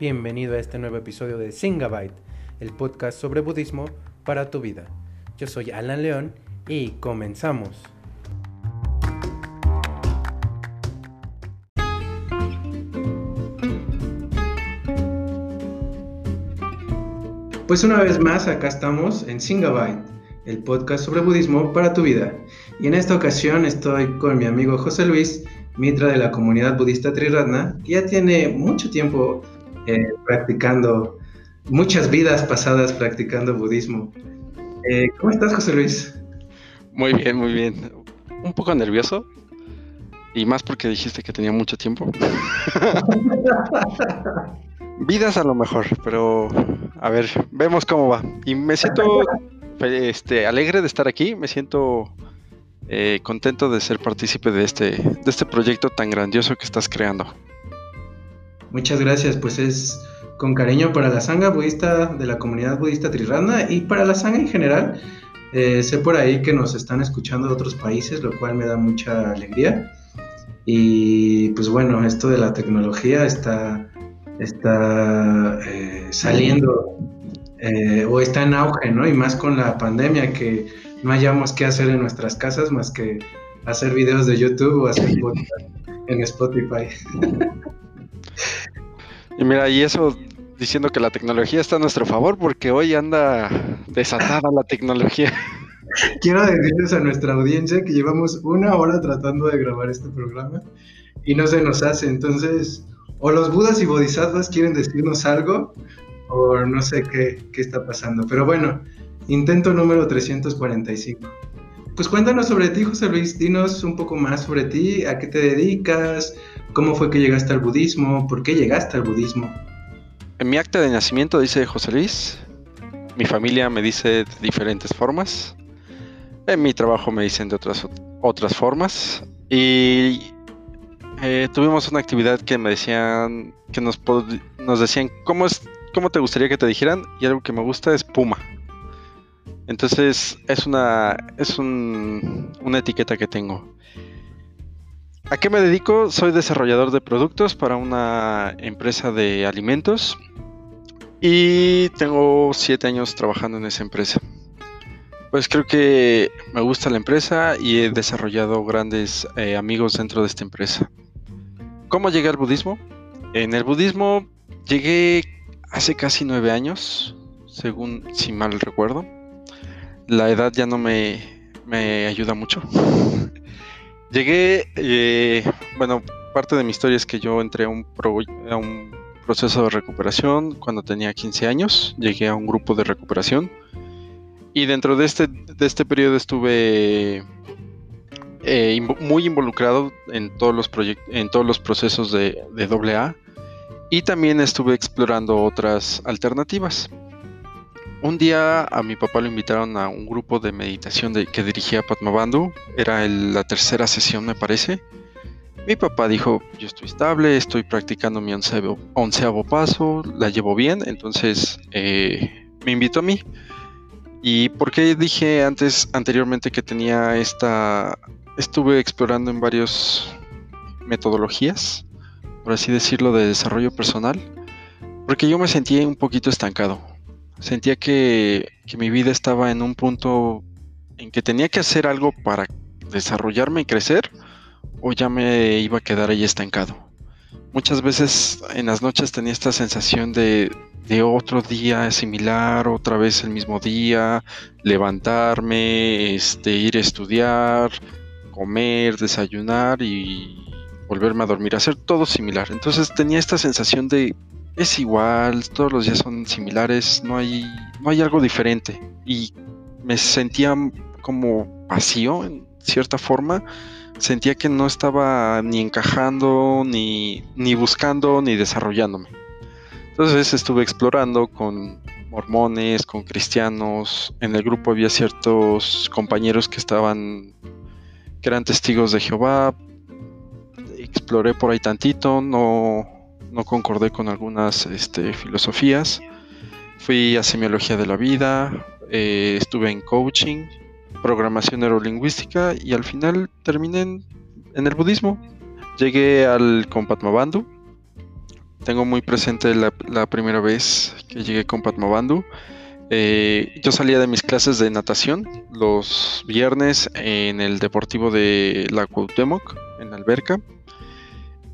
Bienvenido a este nuevo episodio de Singabyte, el podcast sobre budismo para tu vida. Yo soy Alan León y comenzamos. Pues una vez más acá estamos en Singabyte, el podcast sobre budismo para tu vida. Y en esta ocasión estoy con mi amigo José Luis, mitra de la comunidad budista Triratna, que ya tiene mucho tiempo eh, practicando, muchas vidas pasadas practicando budismo. Eh, ¿Cómo estás, José Luis? Muy bien, muy bien. Un poco nervioso. Y más porque dijiste que tenía mucho tiempo. Vidas a lo mejor, pero a ver, vemos cómo va. Y me siento este, alegre de estar aquí, me siento eh, contento de ser partícipe de este, de este proyecto tan grandioso que estás creando. Muchas gracias, pues es con cariño para la sanga budista de la comunidad budista Trirana y para la sanga en general. Eh, sé por ahí que nos están escuchando de otros países, lo cual me da mucha alegría. Y pues bueno, esto de la tecnología está, está eh, saliendo eh, o está en auge, ¿no? Y más con la pandemia que no hayamos qué hacer en nuestras casas más que hacer videos de YouTube o hacer podcast en Spotify. Y mira, y eso diciendo que la tecnología está a nuestro favor porque hoy anda desatada la tecnología. Quiero decirles a nuestra audiencia que llevamos una hora tratando de grabar este programa y no se nos hace. Entonces, o los budas y bodhisattvas quieren decirnos algo o no sé qué, qué está pasando. Pero bueno, intento número 345. Pues cuéntanos sobre ti, José Luis, dinos un poco más sobre ti, a qué te dedicas, cómo fue que llegaste al budismo, por qué llegaste al budismo. En mi acta de nacimiento dice José Luis, mi familia me dice de diferentes formas, en mi trabajo me dicen de otras, otras formas y eh, tuvimos una actividad que me decían, que nos, nos decían, ¿cómo, es, ¿cómo te gustaría que te dijeran? Y algo que me gusta es Puma. Entonces es una, es una etiqueta que tengo. ¿A qué me dedico? Soy desarrollador de productos para una empresa de alimentos y tengo siete años trabajando en esa empresa. Pues creo que me gusta la empresa y he desarrollado grandes eh, amigos dentro de esta empresa. ¿Cómo llegué al budismo? En el budismo llegué hace casi nueve años, según si mal recuerdo la edad ya no me, ayuda mucho. Llegué, eh, bueno, parte de mi historia es que yo entré a un, a un proceso de recuperación cuando tenía 15 años, llegué a un grupo de recuperación y dentro de este, de este periodo estuve eh, muy involucrado en todos los, en todos los procesos de, de AA y también estuve explorando otras alternativas. Un día a mi papá lo invitaron a un grupo de meditación que dirigía Padmabandhu. Era la tercera sesión, me parece. Mi papá dijo, yo estoy estable, estoy practicando mi onceavo, paso, la llevo bien, entonces eh, me invitó a mí. ¿Y por qué dije antes, anteriormente que tenía esta... Estuve explorando en varias metodologías, por así decirlo, de desarrollo personal, porque yo me sentí un poquito estancado sentía que, mi vida estaba en un punto en que tenía que hacer algo para desarrollarme y crecer o ya me iba a quedar ahí estancado. Muchas veces en las noches tenía esta sensación de, de otro día similar, otra vez el mismo día, levantarme, este, ir a estudiar, comer, desayunar y volverme a dormir, hacer todo similar. Entonces tenía esta sensación de es igual, todos los días son similares, no hay, no hay algo diferente. Y me sentía como vacío en cierta forma. Sentía que no estaba ni encajando, ni, ni buscando, ni desarrollándome. Entonces estuve explorando con mormones, con cristianos. En el grupo había ciertos compañeros que estaban, que eran testigos de Jehová. Exploré por ahí tantito, no, no concordé con algunas este, filosofías. Fui a semiología de la vida, eh, estuve en coaching, programación neurolingüística y al final terminé en, el budismo. Llegué al Compatmabandhu Tengo muy presente la, primera vez que llegué con Padmabandhu. Eh, yo salía de mis clases de natación los viernes en el deportivo de la Cuauhtémoc, en alberca,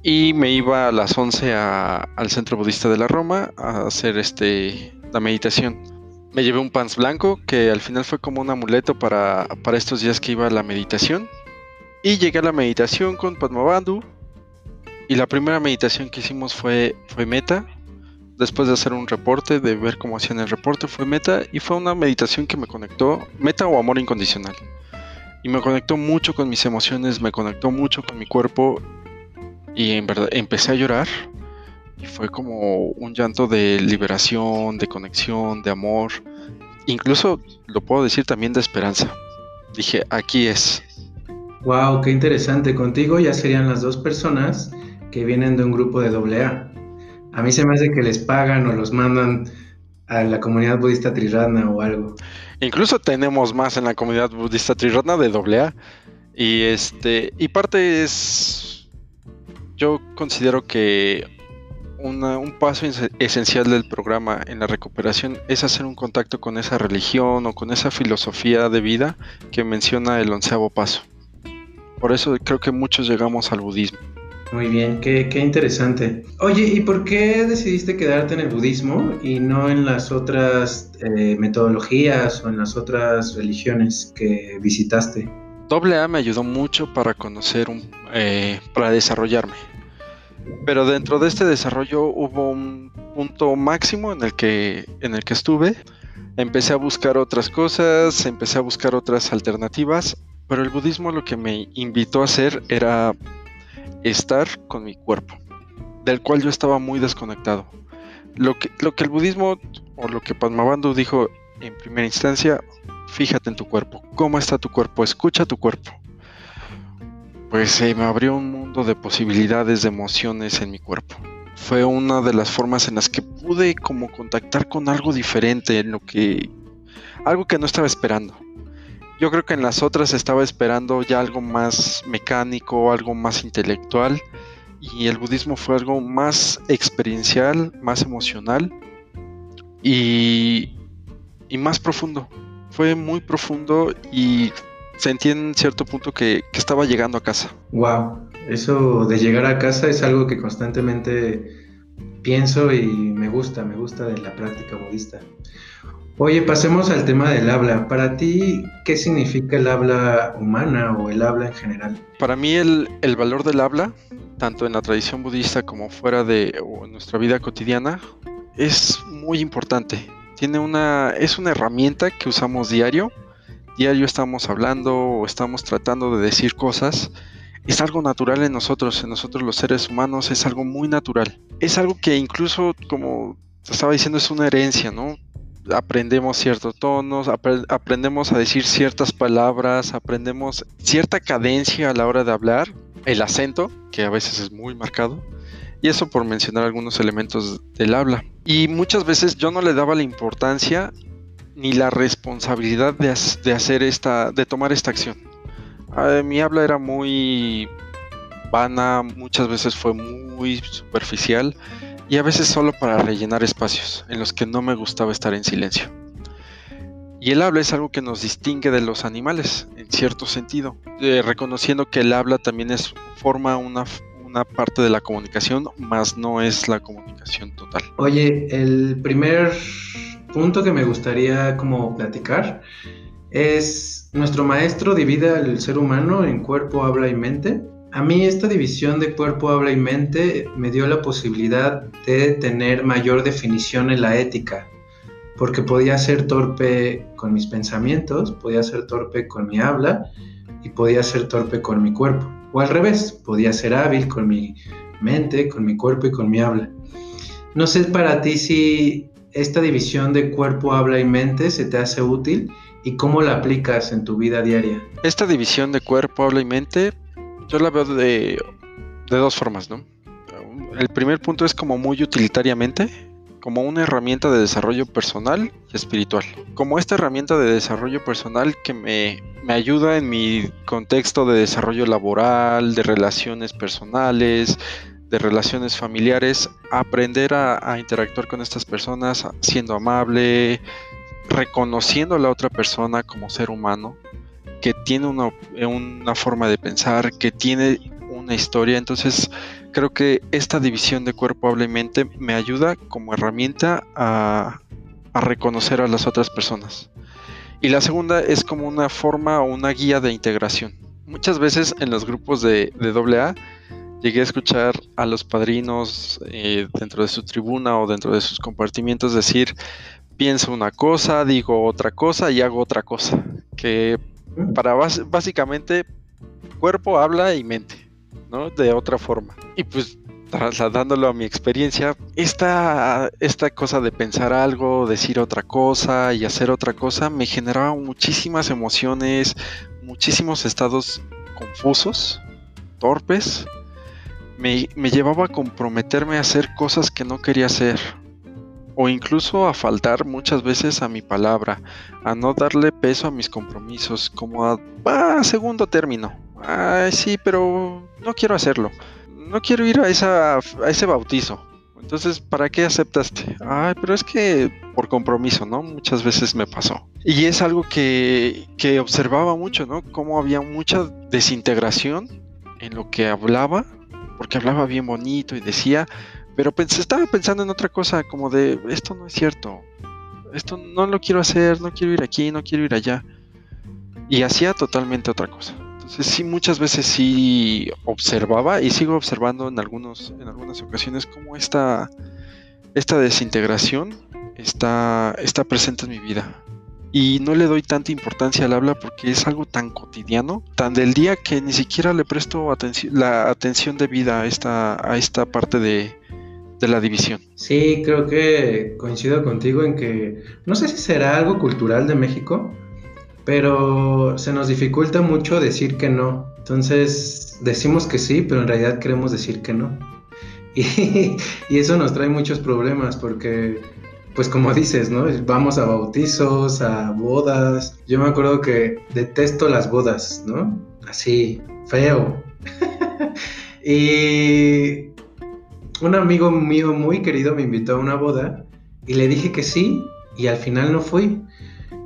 y me iba a las 11 al centro budista de la Roma a hacer este, la meditación. Me llevé un pants blanco que al final fue como un amuleto para, para estos días que iba a la meditación. Y llegué a la meditación con Padmabandhu y la primera meditación que hicimos fue, fue meta. Después de hacer un reporte, de ver cómo hacían el reporte, fue meta. Y fue una meditación que me conectó, meta o amor incondicional. Y me conectó mucho con mis emociones, me conectó mucho con mi cuerpo. Y en verdad empecé a llorar. Y fue como un llanto de liberación, de conexión, de amor. Incluso lo puedo decir también de esperanza. Dije, aquí es. Wow, qué interesante. Contigo ya serían las dos personas que vienen de un grupo de AA. A mí se me hace que les pagan o los mandan a la comunidad budista Triratna o algo. Incluso tenemos más en la comunidad budista Triratna de AA. Y este, y parte es, yo considero que un paso esencial del programa en la recuperación es hacer un contacto con esa religión o con esa filosofía de vida que menciona el onceavo paso. Por eso creo que muchos llegamos al budismo. Muy bien, qué, interesante. Oye, ¿y por qué decidiste quedarte en el budismo y no en las otras eh, metodologías o en las otras religiones que visitaste? Doble A me ayudó mucho para conocer, eh, para desarrollarme. Pero dentro de este desarrollo hubo un punto máximo en el que, en el que estuve. Empecé a buscar otras cosas, empecé a buscar otras alternativas, pero el budismo lo que me invitó a hacer era estar con mi cuerpo, del cual yo estaba muy desconectado. Lo que, lo que el budismo o lo que Padmabandhu dijo en primera instancia, fíjate en tu cuerpo, cómo está tu cuerpo, escucha tu cuerpo. Pues se me abrió un mundo de posibilidades, de emociones en mi cuerpo. Fue una de las formas en las que pude como contactar con algo diferente, en lo que algo que no estaba esperando. Yo creo que en las otras estaba esperando ya algo más mecánico, algo más intelectual, y el budismo fue algo más experiencial, más emocional y, más profundo. Fue muy profundo y sentí en cierto punto que, que estaba llegando a casa. Wow, eso de llegar a casa es algo que constantemente pienso y me gusta, me gusta de la práctica budista. Oye, pasemos al tema del habla. Para ti, ¿qué significa el habla humana o el habla en general? Para mí el, valor del habla, tanto en la tradición budista como fuera de nuestra vida cotidiana, es muy importante. Tiene una, es una herramienta que usamos diario. Diario estamos hablando o estamos tratando de decir cosas. Es algo natural en nosotros, en nosotros los seres humanos, es algo muy natural. Es algo que incluso, como te estaba diciendo, es una herencia, ¿no? aprendemos ciertos tonos, aprendemos a decir ciertas palabras, aprendemos cierta cadencia a la hora de hablar, el acento, que a veces es muy marcado, y eso por mencionar algunos elementos del habla. Y muchas veces yo no le daba la importancia ni la responsabilidad de, hacer esta, de tomar esta acción. Ah, mi habla era muy vana, muchas veces fue muy superficial y a veces solo para rellenar espacios en los que no me gustaba estar en silencio. Y el habla es algo que nos distingue de los animales, en cierto sentido, eh, reconociendo que el habla también es, forma una, una parte de la comunicación, más no es la comunicación total. Oye, el primer punto que me gustaría como platicar es nuestro maestro divide al ser humano en cuerpo, habla y mente. A mí esta división de cuerpo, habla y mente me dio la posibilidad de tener mayor definición en la ética, porque podía ser torpe con mis pensamientos, podía ser torpe con mi habla y podía ser torpe con mi cuerpo. O al revés, podía ser hábil con mi mente, con mi cuerpo y con mi habla. No sé para ti si esta división de cuerpo, habla y mente se te hace útil y cómo la aplicas en tu vida diaria. Esta división de cuerpo, habla y mente yo la veo de, dos formas, ¿no? El primer punto es como muy utilitariamente, como una herramienta de desarrollo personal y espiritual. Como esta herramienta de desarrollo personal que me, me, ayuda en mi contexto de desarrollo laboral, de relaciones personales, de relaciones familiares, aprender a, interactuar con estas personas siendo amable, reconociendo a la otra persona como ser humano, que tiene una, una forma de pensar, que tiene una historia. Entonces, creo que esta división de cuerpo, habla y mente me ayuda como herramienta a, a reconocer a las otras personas. Y la segunda es como una forma o una guía de integración. Muchas veces en los grupos de, de AA llegué a escuchar a los padrinos eh, dentro de su tribuna o dentro de sus compartimientos decir, pienso una cosa, digo otra cosa y hago otra cosa. Que para básicamente cuerpo habla y mente, ¿no? De otra forma. Y pues trasladándolo a mi experiencia, esta, esta cosa de pensar algo, decir otra cosa y hacer otra cosa me generaba muchísimas emociones, muchísimos estados confusos, torpes. Me, me llevaba a comprometerme a hacer cosas que no quería hacer. O incluso a faltar muchas veces a mi palabra, a no darle peso a mis compromisos, como a, a segundo término. Ay, sí, pero no quiero hacerlo no quiero ir a, esa, ese bautizo. Entonces, ¿para qué aceptaste? Ay, pero es que por compromiso, ¿no? Muchas veces me pasó. Y es algo que, observaba mucho, ¿no? Cómo había mucha desintegración en lo que hablaba, porque hablaba bien bonito y decía, pero estaba pensando en otra cosa, como de, esto no es cierto, esto no lo quiero hacer, no quiero ir aquí, no quiero ir allá. Y hacía totalmente otra cosa. Entonces sí, muchas veces sí observaba y sigo observando en, algunos, en algunas ocasiones cómo esta, esta desintegración está, está presente en mi vida. Y no le doy tanta importancia al habla porque es algo tan cotidiano, tan del día que ni siquiera le presto la atención debida a esta, a esta parte de, de la división. Sí, creo que coincido contigo en que no sé si será algo cultural de México, pero se nos dificulta mucho decir que no. Entonces decimos que sí, pero en realidad queremos decir que no. Y, eso nos trae muchos problemas porque, pues como dices, ¿no? Vamos a bautizos, a bodas. Yo me acuerdo que detesto las bodas, ¿no? Así, feo. y un amigo mío muy querido me invitó a una boda y le dije que sí y al final no fui.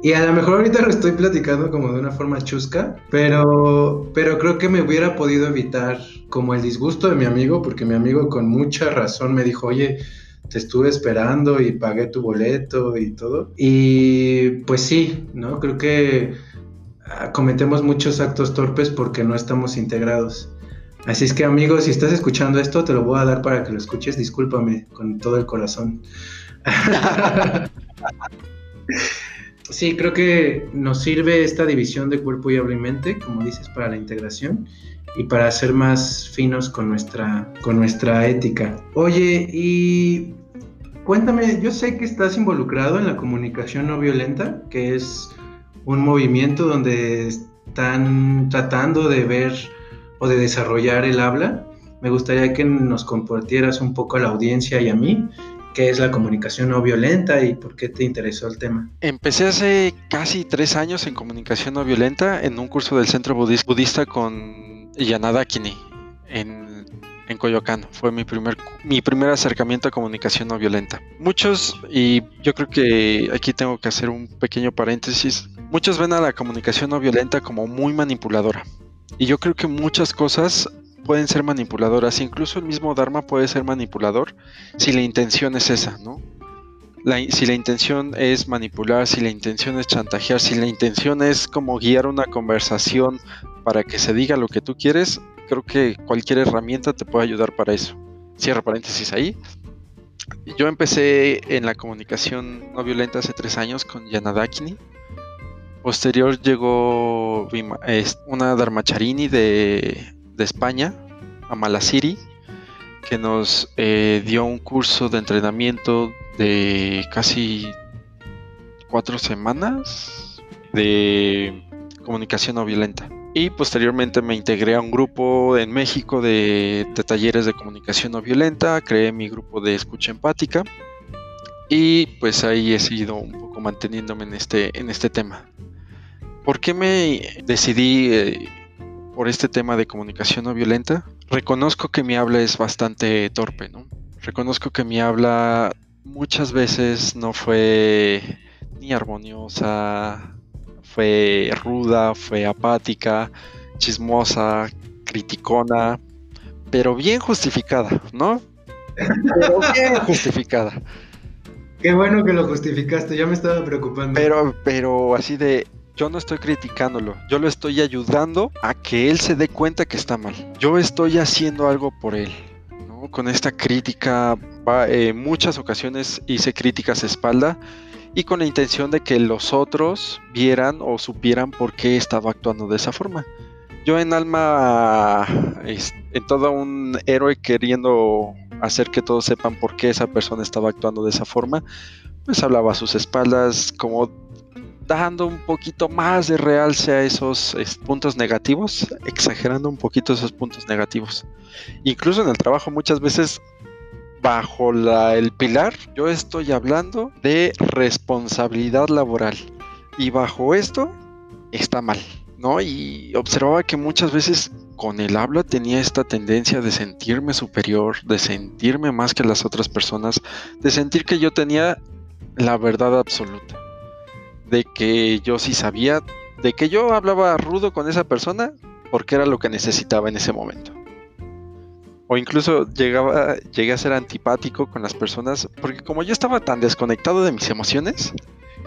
Y a lo mejor ahorita lo estoy platicando como de una forma chusca, pero, pero creo que me hubiera podido evitar como el disgusto de mi amigo, porque mi amigo con mucha razón me dijo, oye, te estuve esperando y pagué tu boleto y todo. Y pues sí, ¿no? Creo que ah, cometemos muchos actos torpes porque no estamos integrados. Así es que amigos, si estás escuchando esto, te lo voy a dar para que lo escuches. Discúlpame con todo el corazón. Sí, creo que nos sirve esta división de cuerpo y habla y mente, como dices, para la integración y para ser más finos con nuestra, con nuestra ética. Oye, y cuéntame, yo sé que estás involucrado en la comunicación no violenta, que es un movimiento donde están tratando de ver o de desarrollar el habla. Me gustaría que nos compartieras un poco a la audiencia y a mí qué es la comunicación no violenta y por qué te interesó el tema. Empecé hace casi tres años en comunicación no violenta en un curso del Centro Budista con Yanada Kini en, en Coyoacán. Fue mi primer, mi primer acercamiento a comunicación no violenta. Muchos, y yo creo que aquí tengo que hacer un pequeño paréntesis, muchos ven a la comunicación no violenta como muy manipuladora. Y yo creo que muchas cosas pueden ser manipuladoras, incluso el mismo Dharma puede ser manipulador si la intención es esa, ¿no? si la intención es manipular, si la intención es chantajear, si la intención es como guiar una conversación para que se diga lo que tú quieres, creo que cualquier herramienta te puede ayudar para eso. Cierro paréntesis ahí. Yo empecé en la comunicación no violenta hace tres años con Yanadakini. Posterior llegó una Dharmacharini de de España, a Malaciri, que nos eh, dio un curso de entrenamiento de casi cuatro semanas de comunicación no violenta. Y posteriormente me integré a un grupo en México de, talleres de comunicación no violenta, creé mi grupo de escucha empática y pues ahí he seguido un poco manteniéndome en este, en este tema. ¿Por qué me decidí eh, por este tema de comunicación no violenta, reconozco que mi habla es bastante torpe, ¿no? Reconozco que mi habla muchas veces no fue ni armoniosa, fue ruda, fue apática, chismosa, criticona, pero bien justificada, ¿no? Pero bien justificada. Qué bueno que lo justificaste, ya me estaba preocupando. Pero, pero así de, yo no estoy criticándolo, yo lo estoy ayudando a que él se dé cuenta que está mal. Yo estoy haciendo algo por él. Con esta crítica, en eh, muchas ocasiones hice críticas a espalda y con la intención de que los otros vieran o supieran por qué estaba actuando de esa forma. Yo en alma, en todo un héroe queriendo hacer que todos sepan por qué esa persona estaba actuando de esa forma, pues hablaba a sus espaldas como dando un poquito más de realce a esos puntos negativos, exagerando un poquito esos puntos negativos. Incluso en el trabajo muchas veces bajo el pilar yo estoy hablando de responsabilidad laboral y bajo esto está mal, ¿no? Y observaba que muchas veces con el habla tenía esta tendencia de sentirme superior, de sentirme más que las otras personas, de sentir que yo tenía la verdad absoluta, de que yo sí sabía, de que yo hablaba rudo con esa persona porque era lo que necesitaba en ese momento. O incluso llegaba, llegué a ser antipático con las personas porque como yo estaba tan desconectado de mis emociones,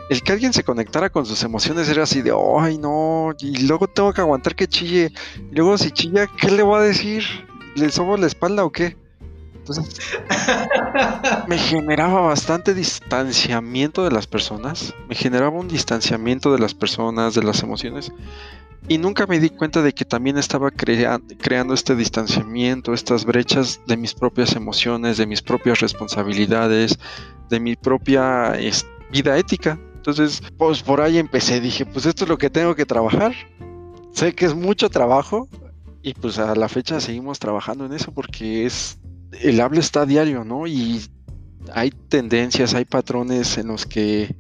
el que alguien se conectara con sus emociones era así de, ay no, y luego tengo que aguantar que chille. Y luego si chilla, ¿qué le voy a decir? ¿Le sobo la espalda o qué? Entonces, me generaba bastante distanciamiento de las personas, me generaba un distanciamiento de las personas, de las emociones, y nunca me di cuenta de que también estaba creando este distanciamiento, estas brechas de mis propias emociones, de mis propias responsabilidades, de mi propia vida ética. Entonces, pues por ahí empecé, dije, pues esto es lo que tengo que trabajar. Sé que es mucho trabajo y pues a la fecha seguimos trabajando en eso porque es el habla está a diario, ¿no? Y hay tendencias, hay patrones en los que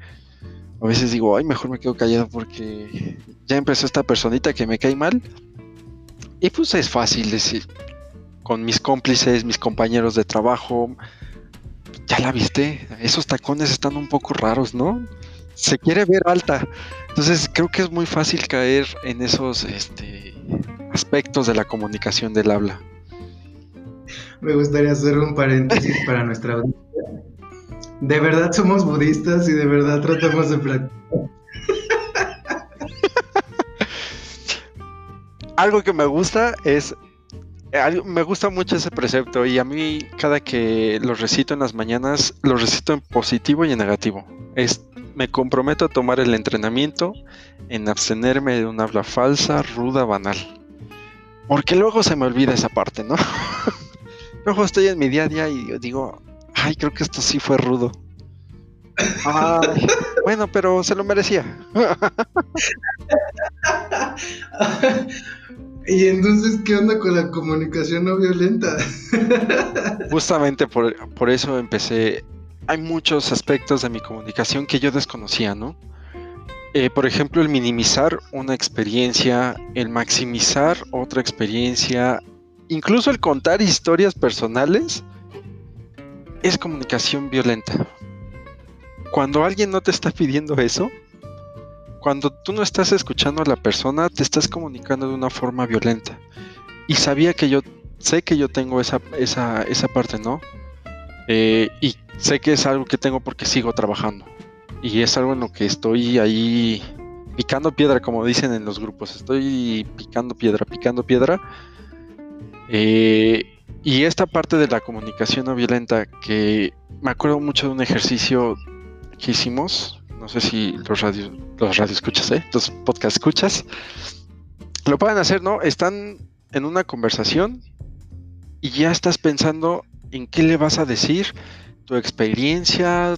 a veces digo, ay, mejor me quedo callado porque ya empezó esta personita que me cae mal. Y pues es fácil decir, con mis cómplices, mis compañeros de trabajo, ya la viste, esos tacones están un poco raros, ¿no? se quiere ver alta. Entonces creo que es muy fácil caer en esos este, aspectos de la comunicación del habla. Me gustaría hacer un paréntesis para nuestra audiencia. De verdad somos budistas y de verdad tratamos de practicar. Algo que me gusta es me gusta mucho ese precepto y a mí cada que lo recito en las mañanas, lo recito en positivo y en negativo. Es me comprometo a tomar el entrenamiento en abstenerme de un habla falsa, ruda, banal. Porque luego se me olvida esa parte, ¿no? luego estoy en mi día a día y digo, ay, creo que esto sí fue rudo. bueno, pero se lo merecía. y entonces, ¿qué onda con la comunicación no violenta? Justamente por, por eso empecé hay muchos aspectos de mi comunicación que yo desconocía, ¿no? Eh, por ejemplo, el minimizar una experiencia, el maximizar otra experiencia, incluso el contar historias personales, es comunicación violenta. Cuando alguien no te está pidiendo eso, cuando tú no estás escuchando a la persona, te estás comunicando de una forma violenta. Y sabía que yo, sé que yo tengo esa, esa, esa parte, ¿no? Eh, y sé que es algo que tengo porque sigo trabajando. Y es algo en lo que estoy ahí picando piedra, como dicen en los grupos. Estoy picando piedra, picando piedra. Eh, y esta parte de la comunicación no violenta, que me acuerdo mucho de un ejercicio que hicimos. No sé si los radios, los radio escuchas, ¿eh? los podcast escuchas. Lo pueden hacer, ¿no? Están en una conversación y ya estás pensando en qué le vas a decir, tu experiencia,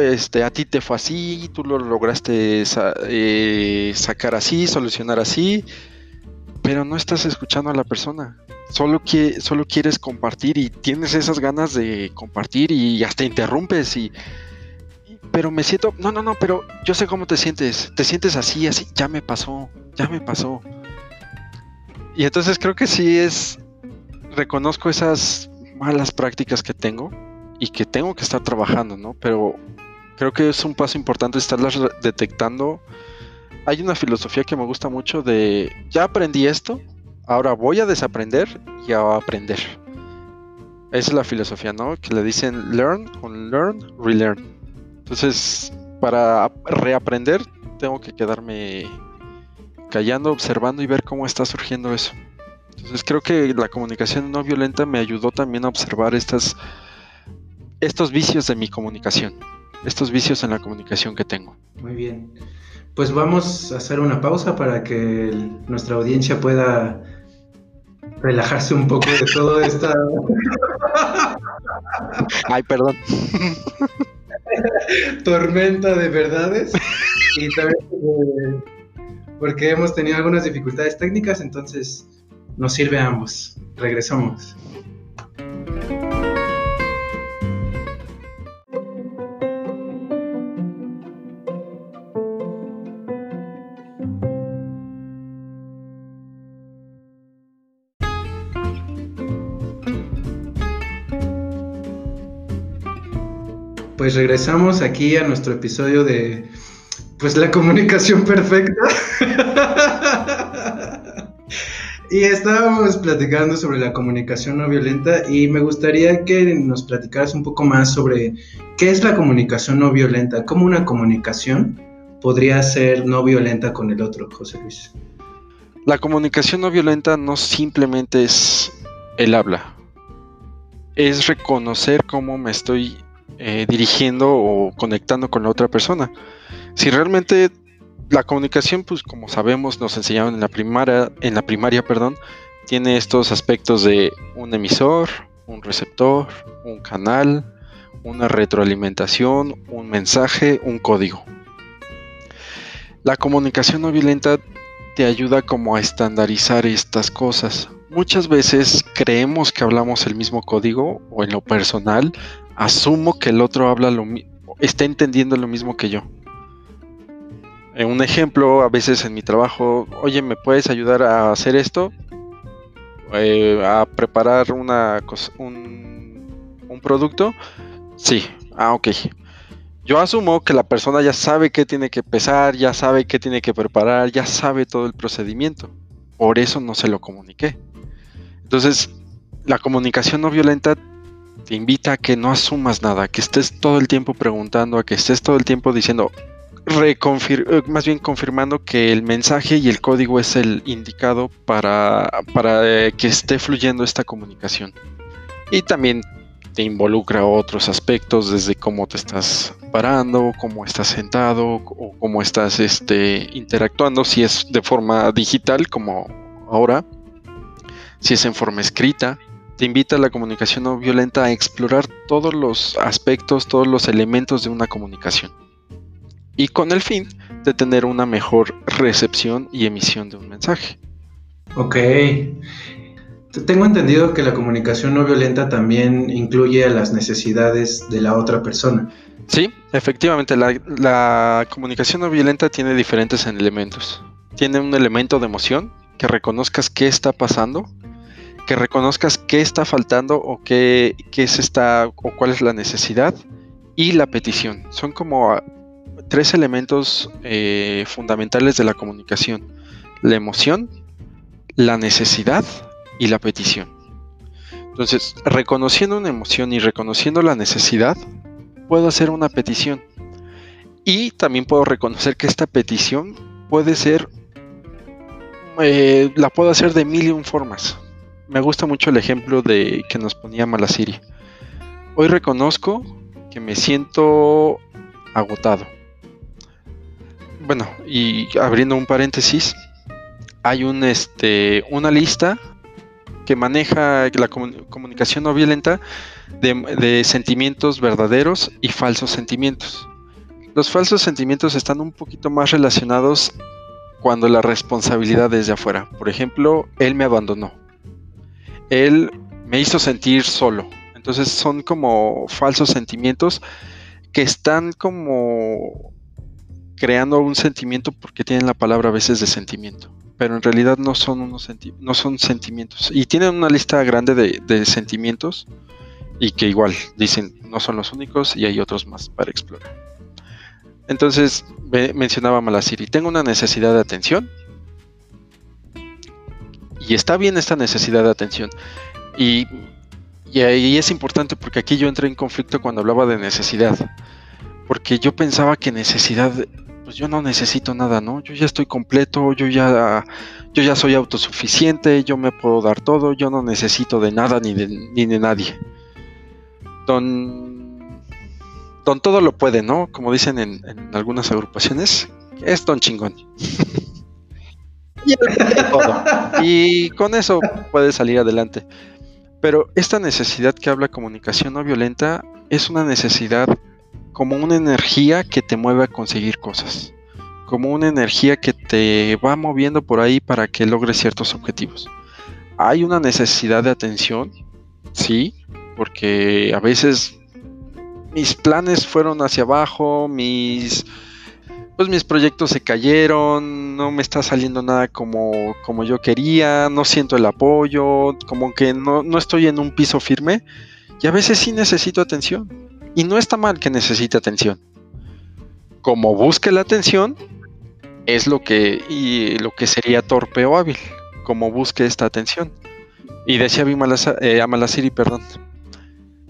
este, a ti te fue así, tú lo lograste eh, sacar así, solucionar así, pero no estás escuchando a la persona. Solo, que, solo quieres compartir y tienes esas ganas de compartir y hasta interrumpes y, pero me siento, no, no, no, pero yo sé cómo te sientes, te sientes así, así, ya me pasó, ya me pasó. y entonces creo que sí es, reconozco esas malas prácticas que tengo y que tengo que estar trabajando, ¿no? Pero creo que es un paso importante estarlas detectando. Hay una filosofía que me gusta mucho de, ya aprendí esto, ahora voy a desaprender y a aprender. Esa es la filosofía, ¿no? Que le dicen learn, unlearn, relearn. Entonces, para reaprender, tengo que quedarme callando, observando y ver cómo está surgiendo eso. Entonces creo que la comunicación no violenta me ayudó también a observar estas, estos vicios de mi comunicación, estos vicios en la comunicación que tengo. Muy bien. Pues vamos a hacer una pausa para que nuestra audiencia pueda relajarse un poco de todo esta... Ay, perdón. Tormenta de verdades. Y también eh, porque hemos tenido algunas dificultades técnicas, entonces nos sirve a ambos. Regresamos. Pues regresamos aquí a nuestro episodio de pues la comunicación perfecta. y estábamos platicando sobre la comunicación no violenta y me gustaría que nos platicaras un poco más sobre qué es la comunicación no violenta, cómo una comunicación podría ser no violenta con el otro, José Luis. La comunicación no violenta no simplemente es el habla, es reconocer cómo me estoy eh, dirigiendo o conectando con la otra persona. Si realmente la comunicación, pues como sabemos, nos enseñaron en la primaria, en la primaria, perdón, tiene estos aspectos de un emisor, un receptor, un canal, una retroalimentación, un mensaje, un código. La comunicación no violenta te ayuda como a estandarizar estas cosas. Muchas veces creemos que hablamos el mismo código o en lo personal asumo que el otro habla lo está entendiendo lo mismo que yo. En un ejemplo, a veces en mi trabajo, oye, ¿me puedes ayudar a hacer esto? Eh, a preparar una un, un producto. Sí, ah, ok. Yo asumo que la persona ya sabe qué tiene que pesar, ya sabe qué tiene que preparar, ya sabe todo el procedimiento. Por eso no se lo comuniqué. Entonces, la comunicación no violenta te invita a que no asumas nada, que estés todo el tiempo preguntando, a que estés todo el tiempo diciendo, eh, más bien confirmando que el mensaje y el código es el indicado para, para eh, que esté fluyendo esta comunicación. Y también te involucra otros aspectos, desde cómo te estás parando, cómo estás sentado o cómo estás este, interactuando, si es de forma digital como ahora, si es en forma escrita, te invita a la comunicación no violenta a explorar todos los aspectos, todos los elementos de una comunicación. Y con el fin de tener una mejor recepción y emisión de un mensaje. Ok. Tengo entendido que la comunicación no violenta también incluye a las necesidades de la otra persona. Sí, efectivamente, la, la comunicación no violenta tiene diferentes elementos. Tiene un elemento de emoción, que reconozcas qué está pasando, que reconozcas qué está faltando o qué, se está o cuál es la necesidad y la petición. Son como ah, tres elementos eh, fundamentales de la comunicación. La emoción, la necesidad y la petición. Entonces, reconociendo una emoción y reconociendo la necesidad, puedo hacer una petición. Y también puedo reconocer que esta petición puede ser, eh, la puedo hacer de mil y un formas me gusta mucho el ejemplo de que nos ponía Malasiri. Hoy reconozco que me siento agotado. Bueno, y abriendo un paréntesis, hay un este una lista que maneja la comunicación no violenta de, de, sentimientos verdaderos y falsos sentimientos. Los falsos sentimientos están un poquito más relacionados cuando la responsabilidad es de afuera. Por ejemplo, él me abandonó él me hizo sentir solo. Entonces son como falsos sentimientos que están como creando un sentimiento porque tienen la palabra a veces de sentimiento. pero en realidad no son unos no son sentimientos. Y tienen una lista grande de, sentimientos y que igual dicen no son los únicos y hay otros más para explorar. Entonces mencionaba Malasiri, tengo una necesidad de atención y está bien esta necesidad de atención. Y, y es importante porque aquí yo entré en conflicto cuando hablaba de necesidad. Porque yo pensaba que necesidad pues yo no necesito nada, ¿no? Yo ya estoy completo, yo ya, yo ya soy autosuficiente, yo me puedo dar todo, yo no necesito de nada ni de, ni de nadie. Don, don todo lo puede, ¿no? Como dicen en, algunas agrupaciones, es don chingón. y con eso puede salir adelante. Pero esta necesidad que habla comunicación no violenta es una necesidad como una energía que te mueve a conseguir cosas, como una energía que te va moviendo por ahí para que logres ciertos objetivos. Hay una necesidad de atención, sí, porque a veces mis planes fueron hacia abajo, mis pues mis proyectos se cayeron, no me está saliendo nada como, como yo quería, no siento el apoyo, como que no, no estoy en un piso firme y a veces sí necesito atención. Y no está mal que necesite atención. Como busque la atención, es lo que, y lo que sería torpe o hábil. Como busque esta atención. Y decía eh, Amalasiri, perdón.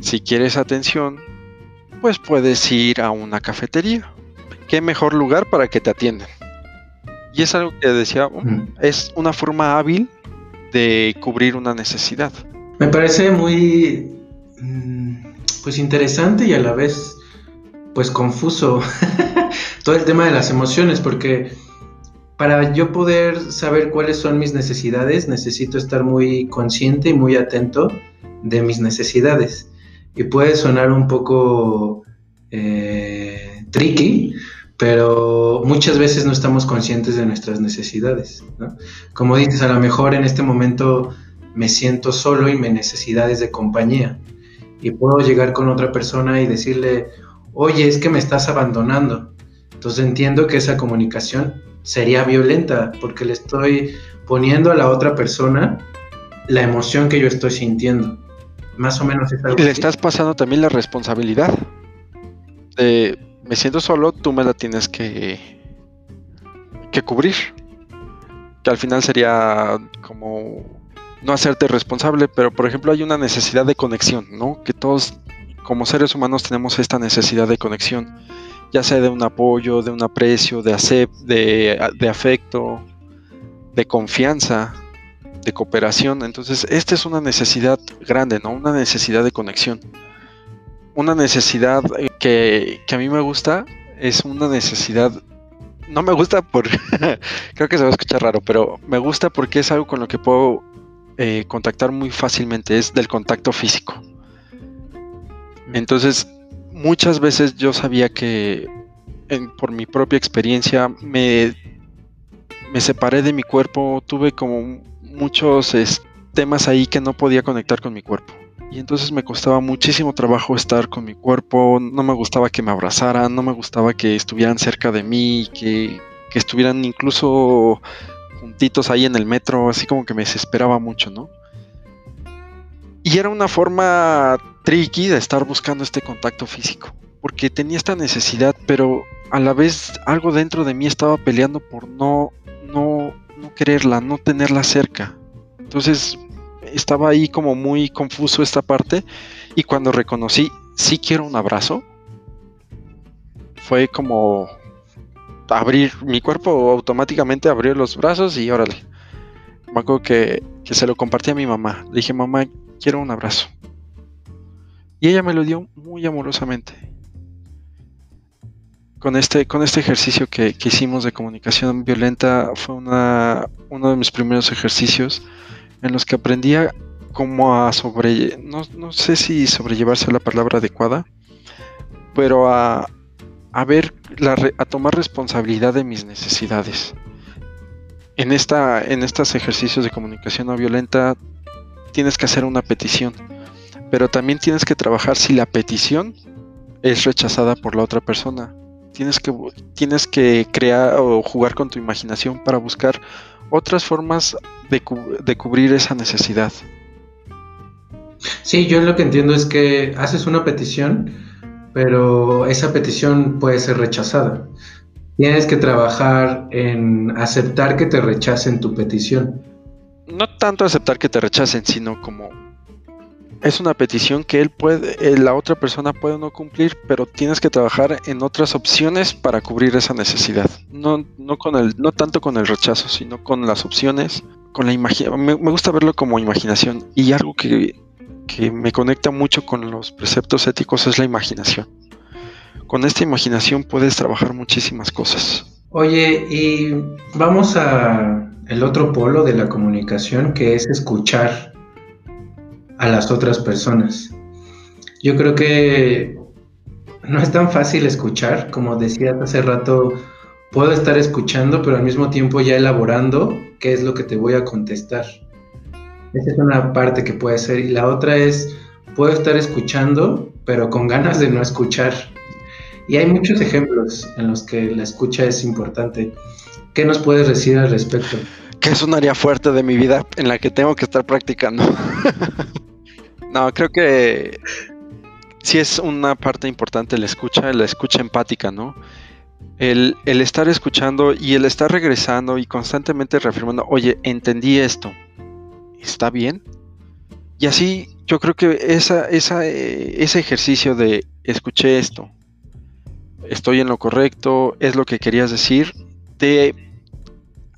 Si quieres atención, pues puedes ir a una cafetería. ¿Qué mejor lugar para que te atiendan? Y es algo que decía, mm, es una forma hábil de cubrir una necesidad. Me parece muy mm, pues interesante y a la vez pues confuso todo el tema de las emociones porque para yo poder saber cuáles son mis necesidades necesito estar muy consciente y muy atento de mis necesidades y puede sonar un poco eh, tricky pero muchas veces no estamos conscientes de nuestras necesidades como dices a lo mejor en este momento me siento solo y me necesidades de compañía y puedo llegar con otra persona y decirle, oye, es que me estás abandonando. Entonces entiendo que esa comunicación sería violenta porque le estoy poniendo a la otra persona la emoción que yo estoy sintiendo. Más o menos es algo. Y le estás pasando también la responsabilidad. De, me siento solo, tú me la tienes que, que cubrir. Que al final sería como no hacerte responsable, pero por ejemplo hay una necesidad de conexión, ¿no? Que todos como seres humanos tenemos esta necesidad de conexión, ya sea de un apoyo, de un aprecio, de, de, de afecto, de confianza, de cooperación. Entonces, esta es una necesidad grande, ¿no? Una necesidad de conexión. Una necesidad que, que a mí me gusta es una necesidad no me gusta por. creo que se va a escuchar raro, pero me gusta porque es algo con lo que puedo eh, contactar muy fácilmente, es del contacto físico. Entonces, muchas veces yo sabía que por mi propia experiencia me, me separé de mi cuerpo, tuve como muchos temas ahí que no podía conectar con mi cuerpo. Y entonces me costaba muchísimo trabajo estar con mi cuerpo, no me gustaba que me abrazaran, no me gustaba que estuvieran cerca de mí, que, que estuvieran incluso juntitos ahí en el metro, así como que me desesperaba mucho, ¿no? Y era una forma tricky de estar buscando este contacto físico, porque tenía esta necesidad, pero a la vez algo dentro de mí estaba peleando por no, no, no quererla, no tenerla cerca. Entonces estaba ahí como muy confuso esta parte y cuando reconocí, sí quiero un abrazo, fue como abrir, mi cuerpo automáticamente abrió los brazos y órale. Me acuerdo que, se lo compartí a mi mamá. Le dije, mamá, quiero un abrazo. Y ella me lo dio muy amorosamente. Con este, con este ejercicio que, hicimos de comunicación violenta fue una, uno de mis primeros ejercicios en los que aprendía cómo a sobre, no, no sé si sobrellevarse la palabra adecuada, pero a, a ver, a tomar responsabilidad de mis necesidades. En, esta, en estos ejercicios de comunicación no violenta tienes que hacer una petición, pero también tienes que trabajar si la petición es rechazada por la otra persona. Tienes que, tienes que crear o jugar con tu imaginación para buscar otras formas de, de cubrir esa necesidad. Sí, yo lo que entiendo es que haces una petición, pero esa petición puede ser rechazada. Tienes que trabajar en aceptar que te rechacen tu petición. No tanto aceptar que te rechacen, sino como es una petición que él puede, eh, la otra persona puede no cumplir, pero tienes que trabajar en otras opciones para cubrir esa necesidad. No, no con el, no tanto con el rechazo, sino con las opciones, con la imaginación. Me, gusta verlo como imaginación y algo que, que me conecta mucho con los preceptos éticos es la imaginación. Con esta imaginación puedes trabajar muchísimas cosas. Oye, y vamos a el otro polo de la comunicación que es escuchar a las otras personas. Yo creo que no es tan fácil escuchar, como decías hace rato, puedo estar escuchando, pero al mismo tiempo ya elaborando qué es lo que te voy a contestar. Esa es una parte que puede ser. Y la otra es, puedo estar escuchando, pero con ganas de no escuchar. Y hay muchos ejemplos en los que la escucha es importante. ¿Qué nos puedes decir al respecto? Que es un área fuerte de mi vida en la que tengo que estar practicando. No, creo que sí es una parte importante la escucha, la escucha empática, ¿no? El, estar escuchando y el estar regresando y constantemente reafirmando, oye, entendí esto, ¿está bien? Y así yo creo que esa, esa, eh, ese ejercicio de escuché esto, estoy en lo correcto, es lo que querías decir, te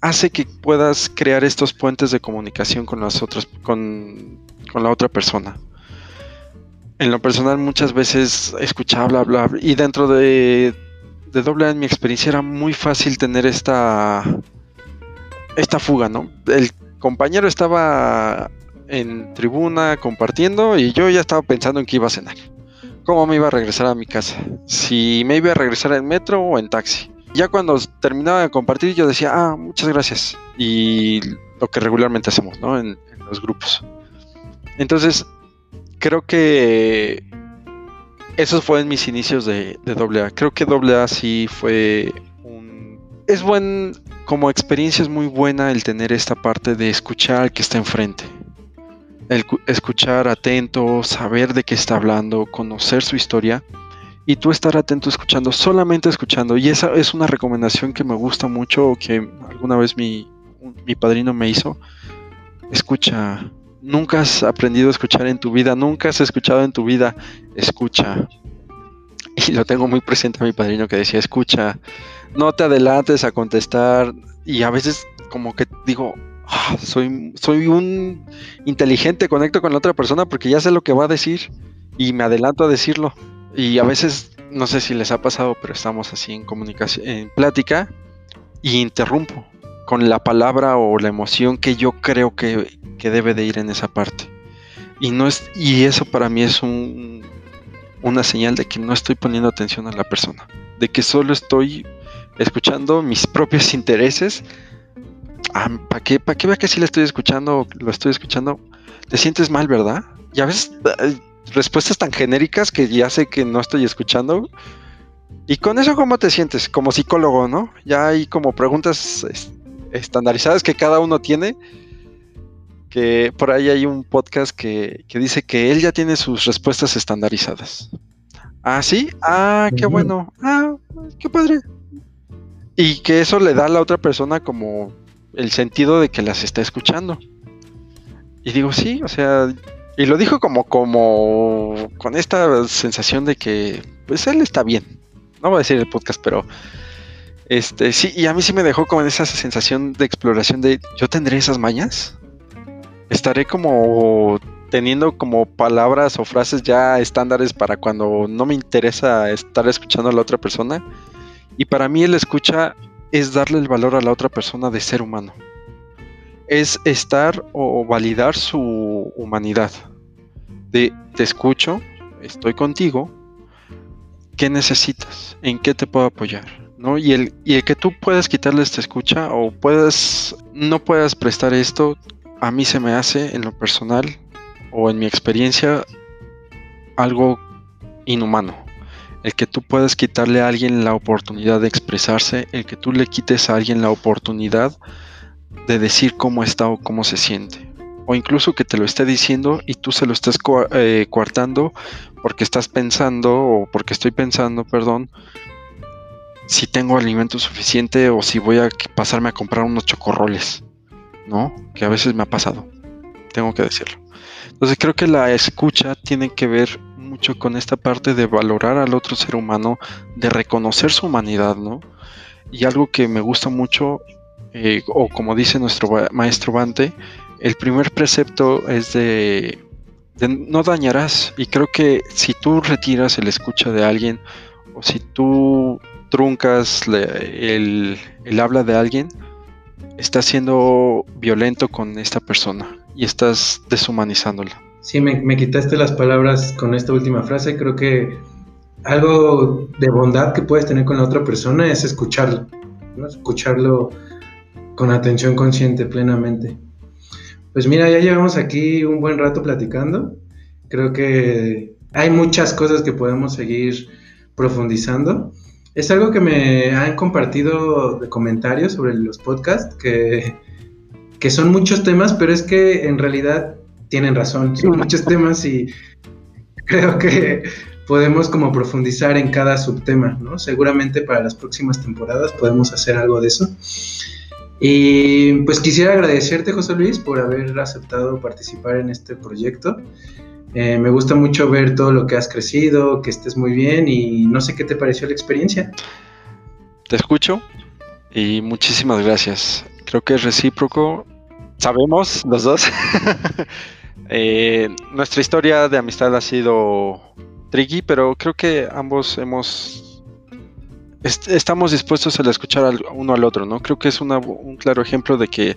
hace que puedas crear estos puentes de comunicación con las otras, con, con la otra persona en lo personal muchas veces escuchaba bla bla y dentro de, de doble en mi experiencia era muy fácil tener esta esta fuga, ¿no? El compañero estaba en tribuna compartiendo y yo ya estaba pensando en qué iba a cenar. ¿Cómo me iba a regresar a mi casa? Si me iba a regresar en metro o en taxi. Ya cuando terminaba de compartir yo decía, ah, muchas gracias. Y lo que regularmente hacemos, ¿no? En, en los grupos. Entonces, creo que esos fueron mis inicios de, de AA. Creo que AA sí fue un... Es buen, como experiencia es muy buena el tener esta parte de escuchar al que está enfrente. El escuchar atento, saber de qué está hablando, conocer su historia y tú estar atento escuchando, solamente escuchando. Y esa es una recomendación que me gusta mucho, que alguna vez mi, mi padrino me hizo. Escucha, nunca has aprendido a escuchar en tu vida, nunca has escuchado en tu vida, escucha. Y lo tengo muy presente a mi padrino que decía, escucha, no te adelantes a contestar. Y a veces como que digo, ah, soy, soy un inteligente, conecto con la otra persona porque ya sé lo que va a decir y me adelanto a decirlo. Y a veces, no sé si les ha pasado, pero estamos así en comunicación, en plática y interrumpo con la palabra o la emoción que yo creo que, debe de ir en esa parte. Y, no es, y eso para mí es un, una señal de que no estoy poniendo atención a la persona, de que solo estoy escuchando mis propios intereses. Ah, ¿Para qué, ¿Para qué vea que si le estoy escuchando lo estoy escuchando? Te sientes mal, ¿verdad? Y a veces respuestas tan genéricas que ya sé que no estoy escuchando. Y con eso, ¿cómo te sientes? Como psicólogo, ¿no? Ya hay como preguntas estandarizadas que cada uno tiene. Que por ahí hay un podcast que, dice que él ya tiene sus respuestas estandarizadas. Ah, sí, ah, qué bueno, ah, qué padre. Y que eso le da a la otra persona como el sentido de que las está escuchando. Y digo, sí, o sea, y lo dijo como, como con esta sensación de que, pues él está bien. No voy a decir el podcast, pero este, sí, y a mí sí me dejó como esa sensación de exploración de yo tendré esas mañas. Estaré como teniendo como palabras o frases ya estándares para cuando no me interesa estar escuchando a la otra persona. Y para mí el escucha es darle el valor a la otra persona de ser humano. Es estar o validar su humanidad. De te escucho, estoy contigo, ¿qué necesitas? ¿En qué te puedo apoyar? ¿No? Y el, y el que tú puedas quitarle esta escucha o puedas, no puedas prestar esto, a mí se me hace en lo personal o en mi experiencia algo inhumano. El que tú puedas quitarle a alguien la oportunidad de expresarse, el que tú le quites a alguien la oportunidad de decir cómo está o cómo se siente. O incluso que te lo esté diciendo y tú se lo estés eh, coartando porque estás pensando o porque estoy pensando, perdón, si tengo alimento suficiente o si voy a pasarme a comprar unos chocorroles, ¿no? Que a veces me ha pasado, tengo que decirlo. Entonces creo que la escucha tiene que ver mucho con esta parte de valorar al otro ser humano, de reconocer su humanidad, ¿no? Y algo que me gusta mucho, eh, o como dice nuestro maestro Bante, el primer precepto es de, no dañarás. Y creo que si tú retiras el escucha de alguien, o si tú truncas el, el habla de alguien, estás siendo violento con esta persona y estás deshumanizándola. Sí, me, quitaste las palabras con esta última frase. Creo que algo de bondad que puedes tener con la otra persona es escucharlo, escucharlo con atención consciente plenamente. Pues mira, ya llevamos aquí un buen rato platicando. Creo que hay muchas cosas que podemos seguir profundizando. Es algo que me han compartido de comentarios sobre los podcasts, que, que son muchos temas, pero es que en realidad tienen razón, son muchos temas y creo que podemos como profundizar en cada subtema, ¿no? Seguramente para las próximas temporadas podemos hacer algo de eso. Y pues quisiera agradecerte, José Luis, por haber aceptado participar en este proyecto. Eh, me gusta mucho ver todo lo que has crecido, que estés muy bien y no sé qué te pareció la experiencia. Te escucho y muchísimas gracias. Creo que es recíproco. Sabemos los dos Eh, nuestra historia de amistad ha sido tricky, pero creo que ambos hemos estamos dispuestos a escuchar al, uno al otro, ¿no? Creo que es un claro ejemplo de que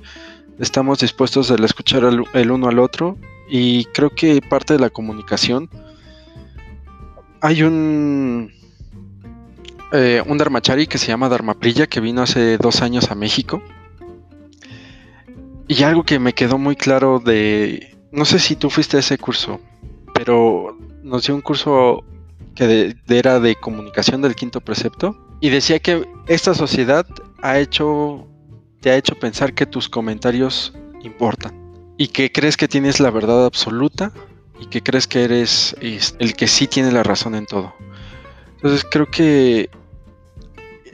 estamos dispuestos a escuchar el uno al otro y creo que parte de la comunicación hay un eh, un Dharmachari que se llama Dharmapriya que vino hace dos años a México. Y algo que me quedó muy claro de no sé si tú fuiste a ese curso, pero nos dio un curso que era de comunicación del quinto precepto y decía que esta sociedad ha hecho, te ha hecho pensar que tus comentarios importan y que crees que tienes la verdad absoluta y que crees que eres el que sí tiene la razón en todo. Entonces creo que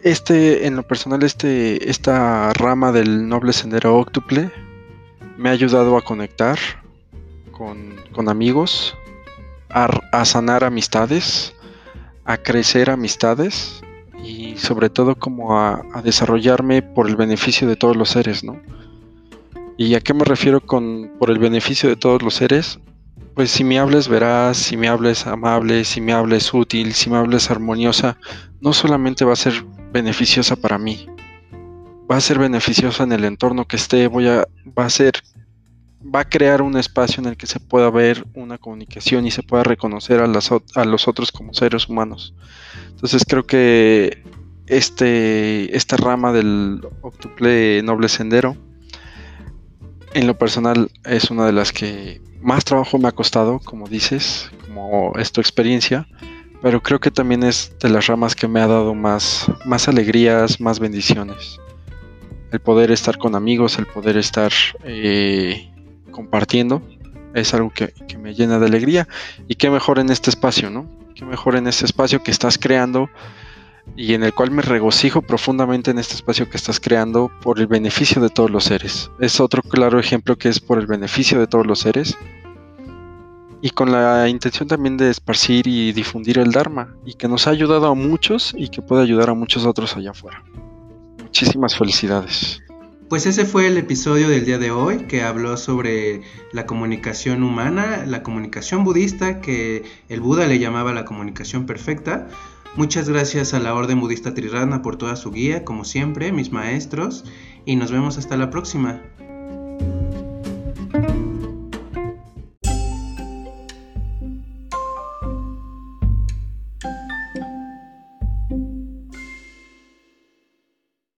este, en lo personal, este, esta rama del noble sendero octuple me ha ayudado a conectar, con, amigos, a, sanar amistades, a crecer amistades y sobre todo como a, desarrollarme por el beneficio de todos los seres, ¿no? ¿Y a qué me refiero con por el beneficio de todos los seres? Pues si me hables veraz, si me hables amable, si me hables útil, si me hables armoniosa, no solamente va a ser beneficiosa para mí, va a ser beneficiosa en el entorno que esté, voy a, va a ser va a crear un espacio en el que se pueda ver una comunicación y se pueda reconocer a, a los otros como seres humanos. Entonces creo que este, esta rama del octuple noble sendero, en lo personal es una de las que más trabajo me ha costado, como dices, como es tu experiencia, pero creo que también es de las ramas que me ha dado más, más alegrías, más bendiciones. El poder estar con amigos, el poder estar eh, compartiendo es algo que, me llena de alegría. Y qué mejor en este espacio, ¿no? Qué mejor en este espacio que estás creando y en el cual me regocijo profundamente en este espacio que estás creando por el beneficio de todos los seres. Es otro claro ejemplo que es por el beneficio de todos los seres y con la intención también de esparcir y difundir el Dharma y que nos ha ayudado a muchos y que puede ayudar a muchos otros allá afuera. Muchísimas felicidades. Pues ese fue el episodio del día de hoy que habló sobre la comunicación humana, la comunicación budista que el Buda le llamaba la comunicación perfecta. Muchas gracias a la Orden Budista Trirana por toda su guía, como siempre, mis maestros, y nos vemos hasta la próxima.